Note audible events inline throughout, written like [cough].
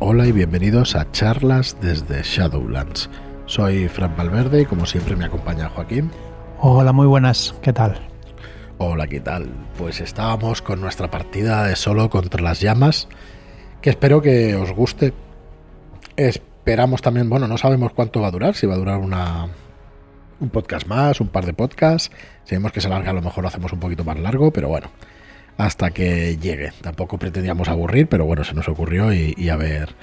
Hola y bienvenidos a charlas desde Shadowlands. Soy Fran Valverde y como siempre me acompaña Joaquín. Hola, muy buenas, ¿qué tal? Hola, ¿qué tal? Pues estábamos con nuestra partida de solo contra las llamas, que espero que os guste. Esperamos también, bueno, no sabemos cuánto va a durar, si va a durar una, un podcast más, un par de podcasts. Si vemos que se alarga, a lo mejor lo hacemos un poquito más largo, pero bueno, hasta que llegue. Tampoco pretendíamos aburrir, pero bueno, se nos ocurrió y, a ver.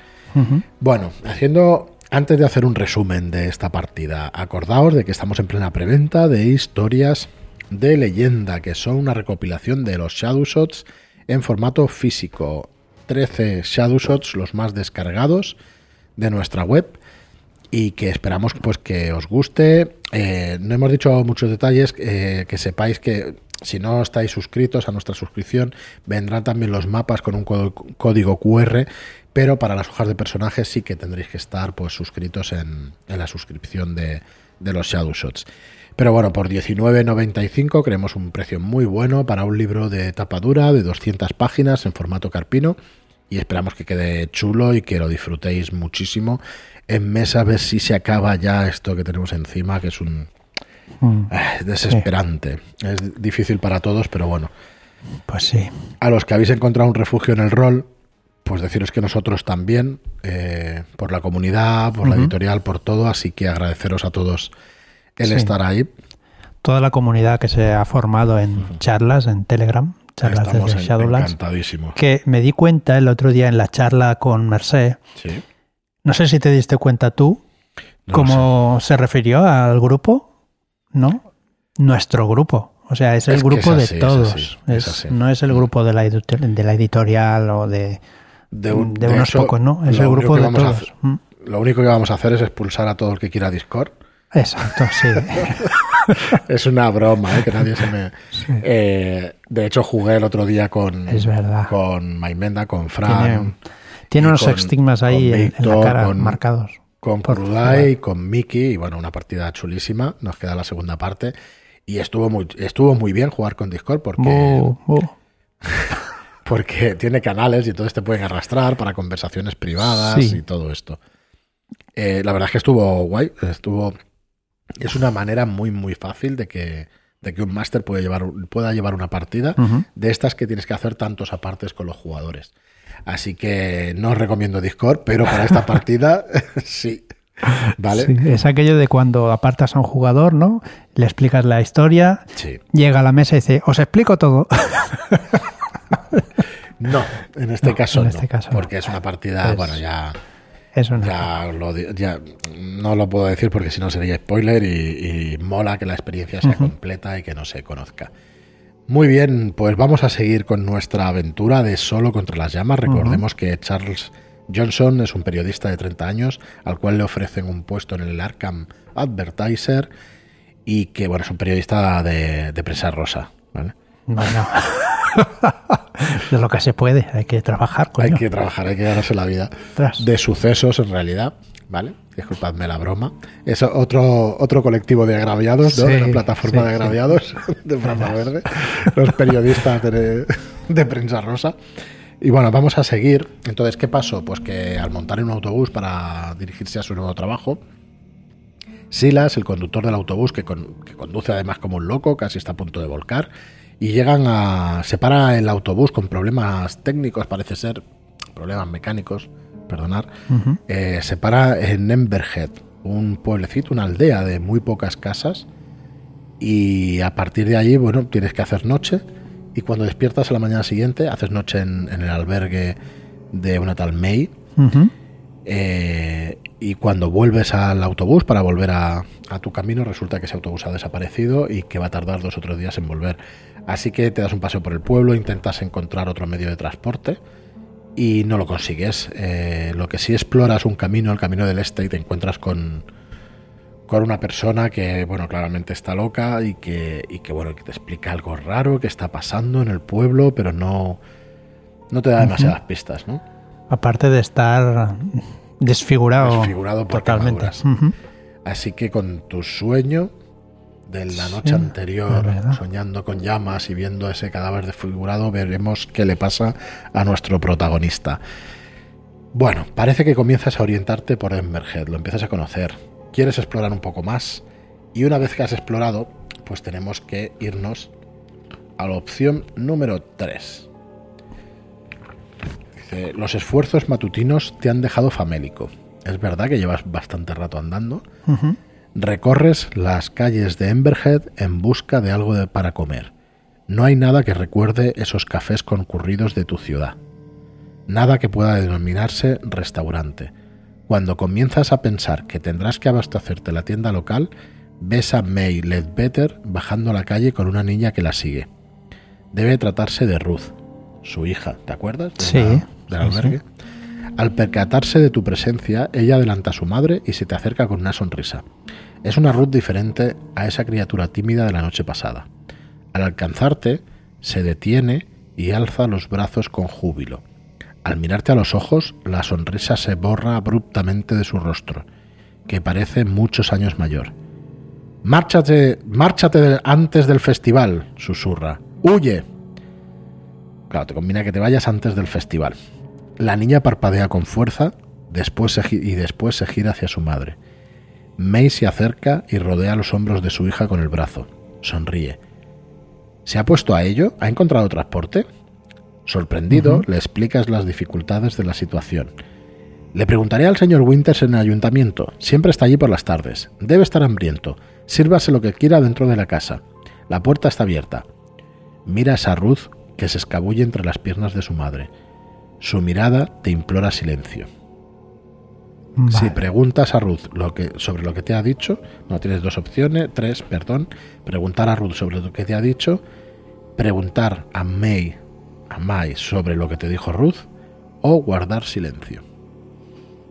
Bueno, haciendo. Antes de hacer un resumen de esta partida, acordaos de que estamos en plena preventa de historias de leyenda, que son una recopilación de los Shadowshots en formato físico. 13 Shadowshots, los más descargados de nuestra web y que esperamos pues que os guste. Eh, no hemos dicho muchos detalles, eh, que sepáis que si no estáis suscritos a nuestra suscripción, vendrán también los mapas con un código QR, pero para las hojas de personajes sí que tendréis que estar pues suscritos en, la suscripción de, de los Shadow Shots. Pero bueno, por 19.95 creemos un precio muy bueno para un libro de tapa dura de 200 páginas en formato carpino y esperamos que quede chulo y que lo disfrutéis muchísimo en mesa a ver si se acaba ya esto que tenemos encima, que es un mm. eh, desesperante. Es difícil para todos, pero bueno. Pues sí. A los que habéis encontrado un refugio en el rol, pues deciros que nosotros también, eh, por la comunidad, por la editorial, por todo, así que agradeceros a todos el estar ahí. Toda la comunidad que se ha formado en charlas, en Telegram, charlas de Shadowlands. Que me di cuenta el otro día en la charla con Merced. Sí no sé si te diste cuenta tú cómo se refirió al grupo, ¿no? Nuestro grupo. O sea, es el grupo de todos. no es el grupo de la, de la editorial o de, de, unos pocos, ¿no? Es el grupo de todos. Mm. lo único que vamos a hacer es expulsar a todo el que quiera Discord. Exacto, sí. [laughs] es una broma, ¿eh? que nadie se me. Eh, de hecho, jugué el otro día con. Es verdad. Con Maimenda, con Fran. Tiene unos estigmas ahí en, la cara marcados. Con Krudai, con Mickey, y bueno, una partida chulísima. Nos queda la segunda parte. Y estuvo muy, estuvo muy bien jugar con Discord porque. [laughs] porque tiene canales y entonces te pueden arrastrar para conversaciones privadas y todo esto. Eh, la verdad es que estuvo guay. Estuvo. Es una manera muy, muy fácil de que, de que un máster pueda llevar, pueda llevar una partida de estas que tienes que hacer tantos apartes con los jugadores. Así que no os recomiendo Discord, pero para esta [laughs] partida [laughs] sí. ¿Vale? es aquello de cuando apartas a un jugador, ¿no? Le explicas la historia, llega a la mesa y dice, os explico todo. [laughs] no, en este caso en este caso porque es una partida, bueno, ya... Ya, no lo puedo decir porque si no sería spoiler y, mola que la experiencia sea completa y que no se conozca. Muy bien, pues vamos a seguir con nuestra aventura de Solo contra las llamas. Recordemos que Charles Johnson es un periodista de 30 años al cual le ofrecen un puesto en el Arkham Advertiser y que, bueno, es un periodista de, prensa rosa. ¿vale? Bueno, [laughs] de lo que se puede, hay que trabajar. Hay que trabajar, hay que ganarse la vida. De sucesos, en realidad. ¿Vale? Disculpadme la broma. Es otro, otro colectivo de agraviados, ¿no? de una plataforma de agraviados [laughs] de Franja Verde, los periodistas de, prensa rosa. Y bueno, vamos a seguir. Entonces, ¿qué pasó? Pues que al montar en un autobús para dirigirse a su nuevo trabajo, Silas, el conductor del autobús, que, que conduce además como un loco, casi está a punto de volcar, y llegan a. se para el autobús con problemas técnicos, parece ser, problemas mecánicos, perdonar, eh, se para en Emberhead, un pueblecito, una aldea de muy pocas casas. Y a partir de allí, bueno, tienes que hacer noche. Y cuando despiertas a la mañana siguiente, haces noche en, el albergue de una tal May. Eh, y cuando vuelves al autobús para volver a, a, tu camino, resulta que ese autobús ha desaparecido y que va a tardar dos o tres días en volver. Así que te das un paseo por el pueblo, intentas encontrar otro medio de transporte y no lo consigues. Eh, lo que sí exploras un camino, el camino del este, y te encuentras con, con una persona que, bueno, claramente está loca y que, y que, bueno, que te explica algo raro que está pasando en el pueblo, pero no, no te da demasiadas pistas, ¿no? Aparte de estar desfigurado, desfigurado totalmente. Así que con tu sueño de la noche anterior, soñando con llamas y viendo ese cadáver desfigurado, veremos qué le pasa a nuestro protagonista. Bueno, parece que comienzas a orientarte por Emberhead, lo empiezas a conocer, quieres explorar un poco más y una vez que has explorado, pues tenemos que irnos a la opción número 3. Dice, los esfuerzos matutinos te han dejado famélico. Es verdad que llevas bastante rato andando. Recorres las calles de Emberhead en busca de algo de, para comer. No hay nada que recuerde esos cafés concurridos de tu ciudad nada que pueda denominarse restaurante. Cuando comienzas a pensar que tendrás que abastecerte la tienda local, ves a May Ledbetter bajando a la calle con una niña que la sigue. Debe tratarse de Ruth, su hija, ¿te acuerdas? sí. del albergue. Al percatarse de tu presencia, ella adelanta a su madre y se te acerca con una sonrisa. Es una Ruth diferente a esa criatura tímida de la noche pasada. Al alcanzarte, se detiene y alza los brazos con júbilo. Al mirarte a los ojos, la sonrisa se borra abruptamente de su rostro, que parece muchos años mayor. Márchate, márchate antes del festival, susurra. ¡Huye! Claro, te combina que te vayas antes del festival. La niña parpadea con fuerza después y después se gira hacia su madre. May se acerca y rodea los hombros de su hija con el brazo. Sonríe. ¿Se ha puesto a ello? ¿Ha encontrado transporte? Sorprendido, le explicas las dificultades de la situación. Le preguntaré al señor Winters en el ayuntamiento. Siempre está allí por las tardes. Debe estar hambriento. Sírvase lo que quiera dentro de la casa. La puerta está abierta. Miras a Ruth que se escabulle entre las piernas de su madre. Su mirada te implora silencio. Si preguntas a Ruth lo que, sobre lo que te ha dicho, no tienes dos opciones, tres, perdón. Preguntar a Ruth sobre lo que te ha dicho, preguntar a May a sobre lo que te dijo Ruth o guardar silencio.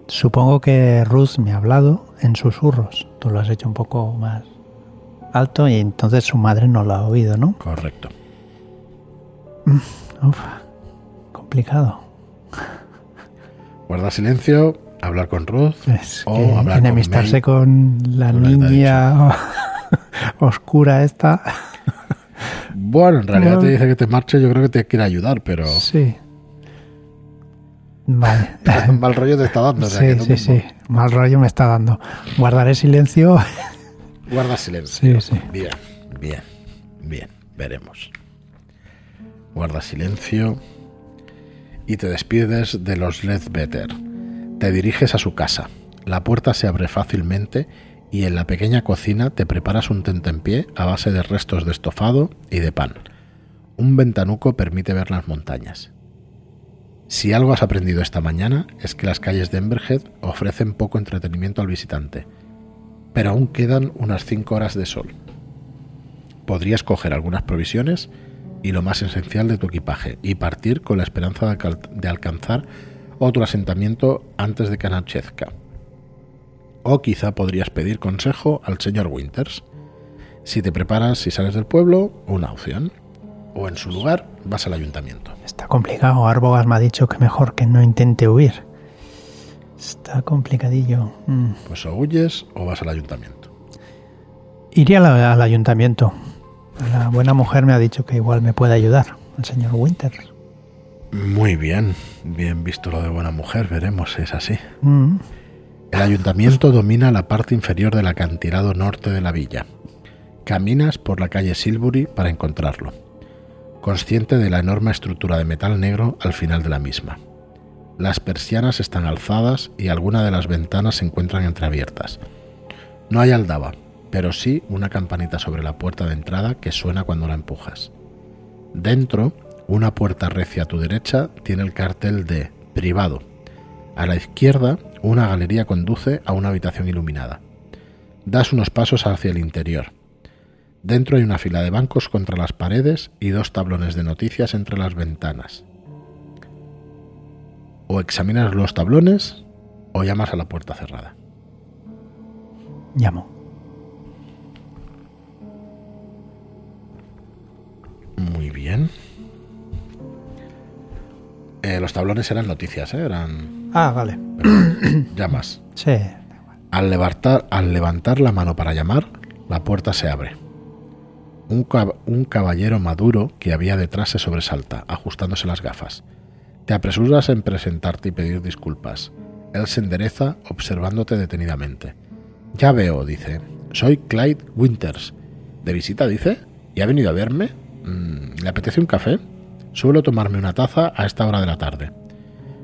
Supongo que Ruth me ha hablado en susurros. Tú lo has hecho un poco más alto y entonces su madre no lo ha oído, ¿no? Correcto. Mm, uf, complicado. Guardar silencio, hablar con Ruth o hablar enemistarse con, con la niña [laughs] oscura esta. Bueno, en realidad te dice que te marche, yo creo que te quiere ayudar, pero. Sí. Vale. [laughs] Mal rollo te está dando. sí, sí, sí. Mal rollo me está dando. Guardaré silencio. [laughs] Guarda silencio. Sí, sí. Bien, bien, bien. Veremos. Guarda silencio. Y te despides de los Ledbetter. Te diriges a su casa. La puerta se abre fácilmente y en la pequeña cocina te preparas un tentempié a base de restos de estofado y de pan. Un ventanuco permite ver las montañas. Si algo has aprendido esta mañana es que las calles de Emberhead ofrecen poco entretenimiento al visitante, pero aún quedan unas 5 horas de sol. Podrías coger algunas provisiones y lo más esencial de tu equipaje y partir con la esperanza de alcanzar otro asentamiento antes de que anochezca o quizá podrías pedir consejo al señor Winters. Si te preparas si sales del pueblo, una opción. O en su lugar, vas al ayuntamiento. Está complicado. Arbogas me ha dicho que mejor que no intente huir. Está complicadillo. Mm. Pues o huyes o vas al ayuntamiento. Iría al, ayuntamiento. La buena mujer me ha dicho que igual me puede ayudar, el señor Winters. Muy bien, bien visto lo de buena mujer, veremos si es así. Mm. El ayuntamiento domina la parte inferior del acantilado norte de la villa. Caminas por la calle Silbury para encontrarlo, consciente de la enorme estructura de metal negro al final de la misma. Las persianas están alzadas y algunas de las ventanas se encuentran entreabiertas. No hay aldaba, pero sí una campanita sobre la puerta de entrada que suena cuando la empujas. Dentro, una puerta recia a tu derecha tiene el cartel de privado. A la izquierda, una galería conduce a una habitación iluminada. Das unos pasos hacia el interior. Dentro hay una fila de bancos contra las paredes y dos tablones de noticias entre las ventanas. O examinas los tablones o llamas a la puerta cerrada. Llamo. Muy bien. Eh, los tablones eran noticias, ¿eh? eran Ah, vale. llamas. [clears throat] Sí. Al levantar, al levantar la mano para llamar, la puerta se abre. Un, un caballero maduro que había detrás se sobresalta, ajustándose las gafas. Te apresuras en presentarte y pedir disculpas. Él se endereza observándote detenidamente. Ya veo, dice. Soy Clyde Winters. ¿De visita, dice? ¿Y ha venido a verme? Mm, ¿Le apetece un café? Suelo tomarme una taza a esta hora de la tarde.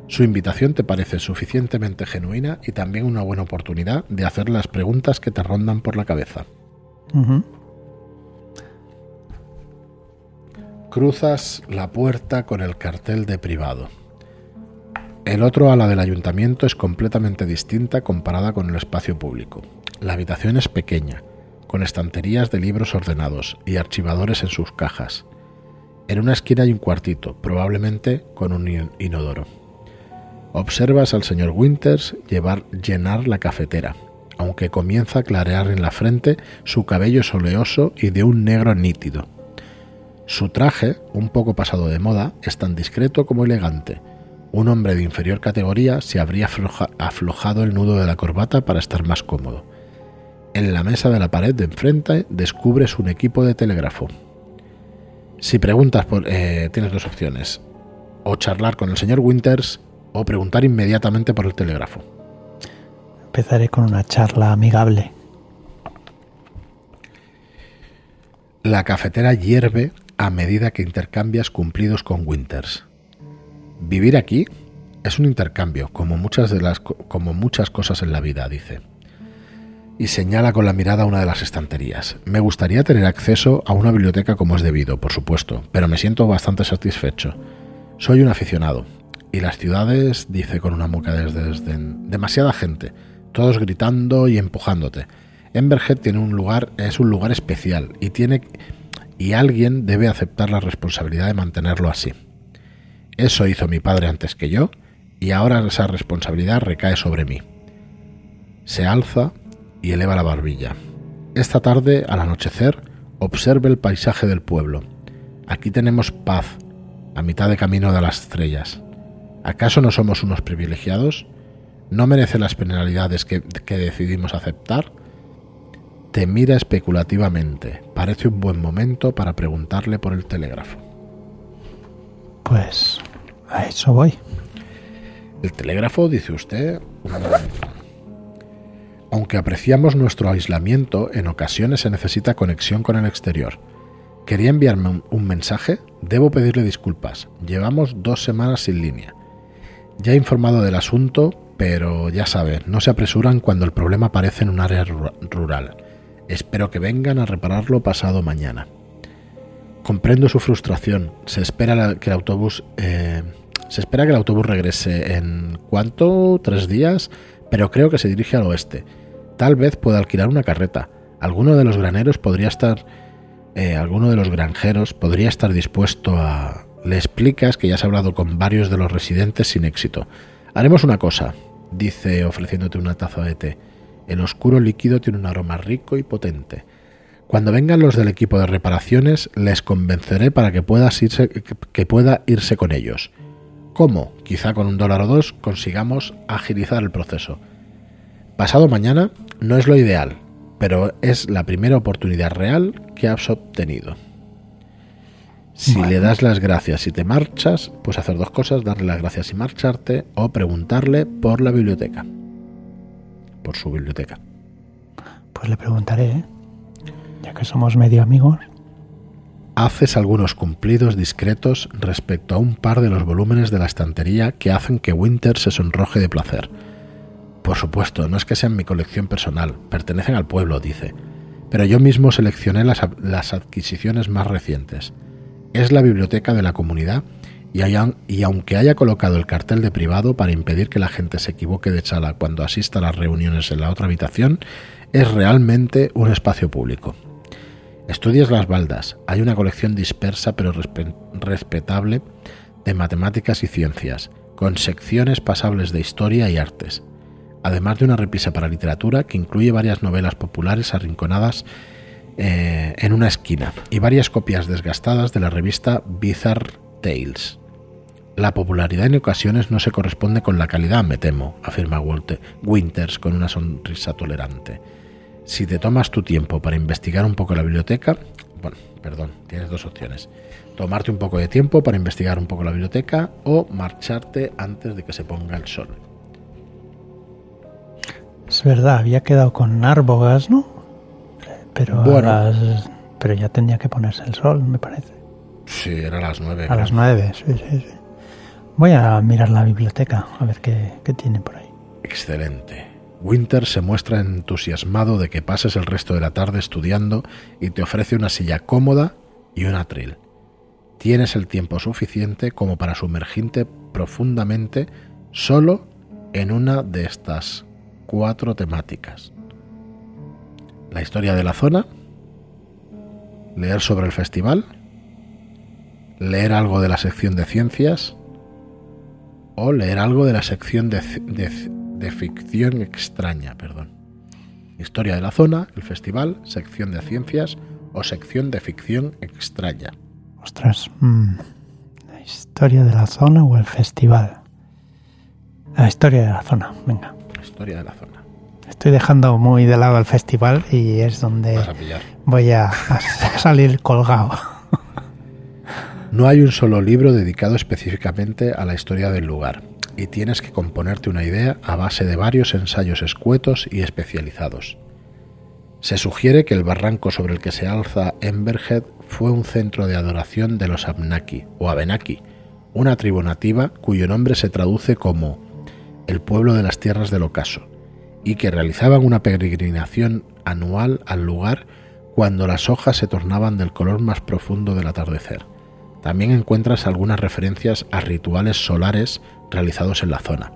Su invitación te parece suficientemente genuina y también una buena oportunidad de hacer las preguntas que te rondan por la cabeza. Cruzas la puerta con el cartel de privado. El otro ala del ayuntamiento es completamente distinta comparada con el espacio público. La habitación es pequeña, con estanterías de libros ordenados y archivadores en sus cajas. En una esquina hay un cuartito, probablemente con un inodoro. Observas al señor Winters llevar, llenar la cafetera, aunque comienza a clarear en la frente su cabello soleoso y de un negro nítido. Su traje, un poco pasado de moda, es tan discreto como elegante. Un hombre de inferior categoría se habría aflojado el nudo de la corbata para estar más cómodo. En la mesa de la pared de enfrente descubres un equipo de telégrafo. Si preguntas por... Eh, tienes dos opciones. O charlar con el señor Winters o preguntar inmediatamente por el telégrafo. Empezaré con una charla amigable. La cafetera hierve a medida que intercambias cumplidos con Winters. Vivir aquí es un intercambio, como muchas, de las, como muchas cosas en la vida, dice. Y señala con la mirada una de las estanterías. Me gustaría tener acceso a una biblioteca como es debido, por supuesto, pero me siento bastante satisfecho. Soy un aficionado, y las ciudades, dice con una mueca de desdén, demasiada gente, todos gritando y empujándote. Emberhead tiene un lugar, es un lugar especial y tiene y alguien debe aceptar la responsabilidad de mantenerlo así. Eso hizo mi padre antes que yo y ahora esa responsabilidad recae sobre mí. Se alza y eleva la barbilla. Esta tarde, al anochecer, observe el paisaje del pueblo. Aquí tenemos paz, a mitad de camino de las estrellas. ¿Acaso no somos unos privilegiados? ¿No merece las penalidades que, decidimos aceptar? Te mira especulativamente. Parece un buen momento para preguntarle por el telégrafo. Pues a eso voy. El telégrafo, dice usted, aunque apreciamos nuestro aislamiento, en ocasiones se necesita conexión con el exterior. Quería enviarme un mensaje. Debo pedirle disculpas. Llevamos dos semanas sin línea. Ya he informado del asunto, pero ya saben, no se apresuran cuando el problema aparece en un área rural. Espero que vengan a repararlo pasado mañana. Comprendo su frustración. Se espera que el autobús eh, se espera que el autobús regrese en cuánto tres días, pero creo que se dirige al oeste. Tal vez pueda alquilar una carreta. Alguno de los graneros podría estar, eh, alguno de los granjeros podría estar dispuesto a, le explicas que ya has hablado con varios de los residentes sin éxito. Haremos una cosa, dice ofreciéndote una taza de té. El oscuro líquido tiene un aroma rico y potente. Cuando vengan los del equipo de reparaciones, les convenceré para que, puedas irse, que pueda irse con ellos. ¿Cómo? Quizá con un dólar o dos consigamos agilizar el proceso. Pasado mañana no es lo ideal, pero es la primera oportunidad real que has obtenido. Si le das las gracias y te marchas, pues hacer dos cosas, darle las gracias y marcharte o preguntarle por la biblioteca. Por su biblioteca. Pues le preguntaré, ¿eh? ya que somos medio amigos. Haces algunos cumplidos discretos respecto a un par de los volúmenes de la estantería que hacen que Winter se sonroje de placer. Por supuesto, no es que sean mi colección personal, pertenecen al pueblo, dice, pero yo mismo seleccioné las, adquisiciones más recientes. Es la biblioteca de la comunidad y, y, aunque haya colocado el cartel de privado para impedir que la gente se equivoque de sala cuando asista a las reuniones en la otra habitación, es realmente un espacio público. Estudias las baldas, hay una colección dispersa pero respetable de matemáticas y ciencias, con secciones pasables de historia y artes, además de una repisa para literatura que incluye varias novelas populares arrinconadas eh, en una esquina y varias copias desgastadas de la revista Bizarre Tales. La popularidad en ocasiones no se corresponde con la calidad, me temo, afirma Walter Winters con una sonrisa tolerante. Si te tomas tu tiempo para investigar un poco la biblioteca, bueno, perdón, tienes dos opciones. tomarte un poco de tiempo para investigar un poco la biblioteca o marcharte antes de que se ponga el sol. Es verdad, había quedado con Arbogas, ¿no? Pero, pero ya tenía que ponerse el sol, me parece. Sí, era a las nueve. A las nueve, sí, sí, sí. Voy a mirar la biblioteca, a ver qué, qué tiene por ahí. Excelente. Winter se muestra entusiasmado de que pases el resto de la tarde estudiando y te ofrece una silla cómoda y un atril. Tienes el tiempo suficiente como para sumergirte profundamente solo en una de estas cuatro temáticas. La historia de la zona, leer sobre el festival, leer algo de la sección de ciencias o leer algo de la sección de, de ficción extraña. Perdón. Historia de la zona, el festival, sección de ciencias o sección de ficción extraña. Ostras, mm, la historia de la zona o el festival. La historia de la zona, venga historia de la zona. Estoy dejando muy de lado el festival y es donde voy a, [laughs] salir colgado. No hay un solo libro dedicado específicamente a la historia del lugar y tienes que componerte una idea a base de varios ensayos escuetos y especializados. Se sugiere que el barranco sobre el que se alza Emberhead fue un centro de adoración de los Abnaki o Abenaki, una tribu nativa cuyo nombre se traduce como el pueblo de las tierras del ocaso, y que realizaban una peregrinación anual al lugar cuando las hojas se tornaban del color más profundo del atardecer. También encuentras algunas referencias a rituales solares realizados en la zona,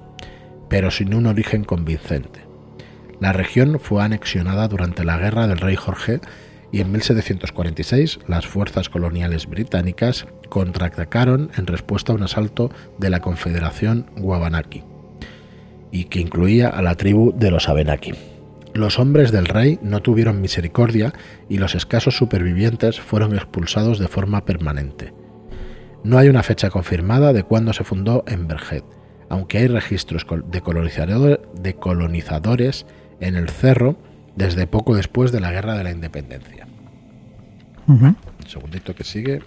pero sin un origen convincente. La región fue anexionada durante la guerra del rey Jorge y en 1746 las fuerzas coloniales británicas contraatacaron en respuesta a un asalto de la Confederación Guabanaki y que incluía a la tribu de los Abenaki. Los hombres del rey no tuvieron misericordia y los escasos supervivientes fueron expulsados de forma permanente. No hay una fecha confirmada de cuándo se fundó Emberhead, aunque hay registros de, colonizadores en el cerro desde poco después de la Guerra de la Independencia. Un segundito que sigue.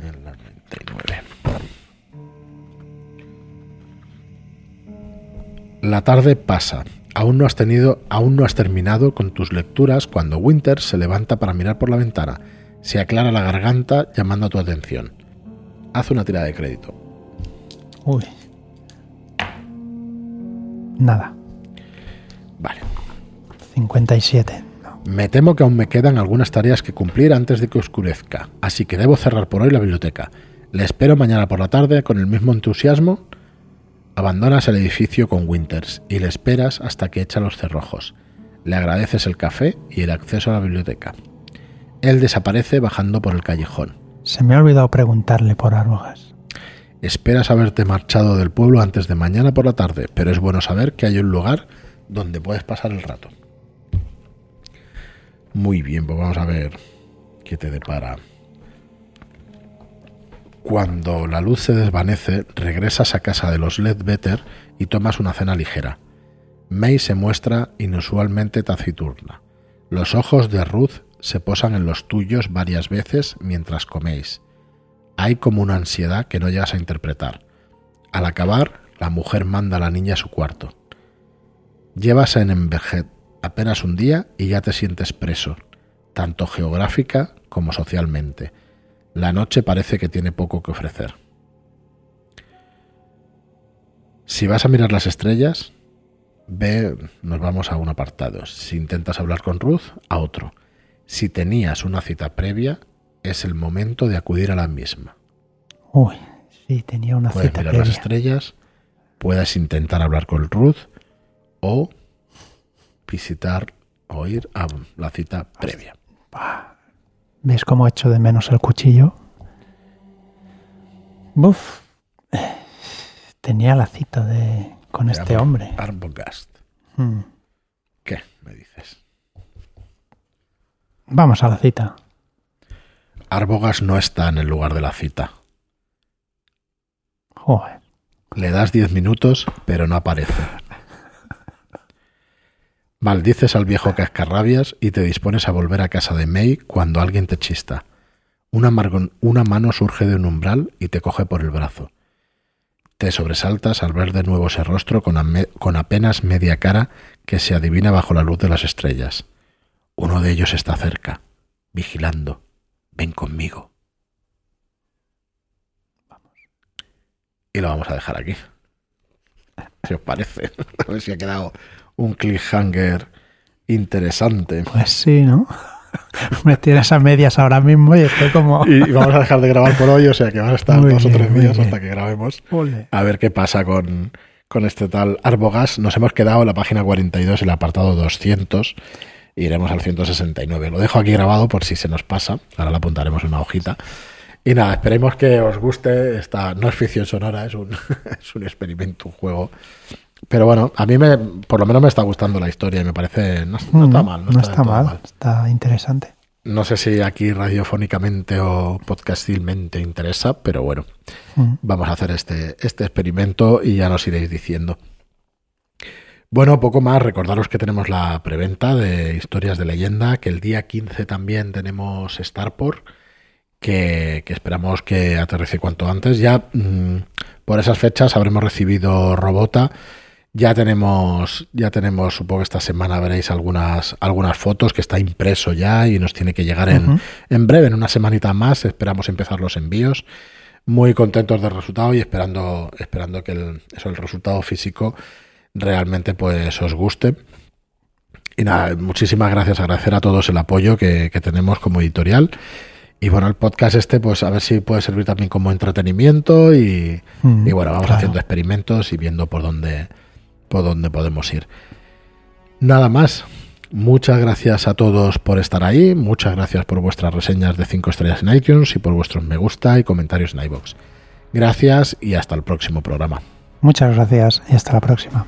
El 99. La tarde pasa. Aún no has tenido, aún no has terminado con tus lecturas cuando Winter se levanta para mirar por la ventana. Se aclara la garganta llamando a tu atención. Haz una tirada de crédito. Uy. Nada. Vale. 57. Me temo que aún me quedan algunas tareas que cumplir antes de que oscurezca, así que debo cerrar por hoy la biblioteca. Le espero mañana por la tarde con el mismo entusiasmo Abandonas el edificio con Winters y le esperas hasta que echa los cerrojos. Le agradeces el café y el acceso a la biblioteca. Él desaparece bajando por el callejón. Se me ha olvidado preguntarle por Arbogas. Esperas haberte marchado del pueblo antes de mañana por la tarde, pero es bueno saber que hay un lugar donde puedes pasar el rato. Muy bien, pues vamos a ver qué te depara cuando la luz se desvanece, regresas a casa de los Ledbetter y tomas una cena ligera. May se muestra inusualmente taciturna. Los ojos de Ruth se posan en los tuyos varias veces mientras coméis. Hay como una ansiedad que no llegas a interpretar. Al acabar, la mujer manda a la niña a su cuarto. Llevas en Envejet apenas un día y ya te sientes preso, tanto geográfica como socialmente la noche parece que tiene poco que ofrecer. Si vas a mirar las estrellas, ve, nos vamos a un apartado. Si intentas hablar con Ruth, a otro. Si tenías una cita previa, es el momento de acudir a la misma. Uy, sí, tenía una puedes cita mirar las estrellas, puedes intentar hablar con Ruth o visitar o ir a la cita previa. ¿Ves cómo echo de menos el cuchillo? Buf. Tenía la cita de con este hombre. Arbogast. Hmm. ¿Qué me dices? Vamos a la cita. Arbogast no está en el lugar de la cita. Joder. Le das diez minutos, pero no aparece. Maldices al viejo cascarrabias y te dispones a volver a casa de May cuando alguien te chista. Una, mano surge de un umbral y te coge por el brazo. Te sobresaltas al ver de nuevo ese rostro con, con apenas media cara que se adivina bajo la luz de las estrellas. Uno de ellos está cerca, vigilando. Ven conmigo. Vamos. Y lo vamos a dejar aquí. [laughs] Si os parece. [laughs] A ver si ha quedado un cliffhanger interesante. Pues sí, ¿no? [laughs] Me tienes a medias ahora mismo y estoy como. y vamos a dejar de grabar por hoy, o sea que van a estar dos o tres días hasta que grabemos. A ver qué pasa con, con este tal Arbogas. Nos hemos quedado en la página 42, el apartado 200. Iremos al 169. Lo dejo aquí grabado por si se nos pasa. Ahora lo apuntaremos en una hojita. Y nada, esperemos que os guste. Esta no es ficción sonora, es un, [laughs] es un experimento, un juego pero bueno, a mí me, por lo menos me está gustando la historia y me parece. No, está mm, mal. No, está, mal, está interesante. No sé si aquí radiofónicamente o podcastilmente interesa, pero bueno, mm. vamos a hacer este, este experimento y ya nos iréis diciendo. Bueno, poco más. Recordaros que tenemos la preventa de historias de leyenda, que el día 15 también tenemos Starport, que, que esperamos que aterrice cuanto antes. Ya mm, por esas fechas habremos recibido Robota ya tenemos, ya tenemos, supongo que esta semana veréis algunas, algunas fotos que está impreso ya y nos tiene que llegar en, en breve, en una semanita más. Esperamos empezar los envíos. Muy contentos del resultado y esperando, esperando que el, eso, el resultado físico realmente pues os guste. Y nada, muchísimas gracias, agradecer a todos el apoyo que, tenemos como editorial. Y bueno, el podcast este, pues a ver si puede servir también como entretenimiento y, mm, bueno, vamos haciendo experimentos y viendo por dónde, por donde podemos ir. Nada más. Muchas gracias a todos por estar ahí, muchas gracias por vuestras reseñas de 5 estrellas en iTunes y por vuestros me gusta y comentarios en iBox. Gracias y hasta el próximo programa. Muchas gracias y hasta la próxima.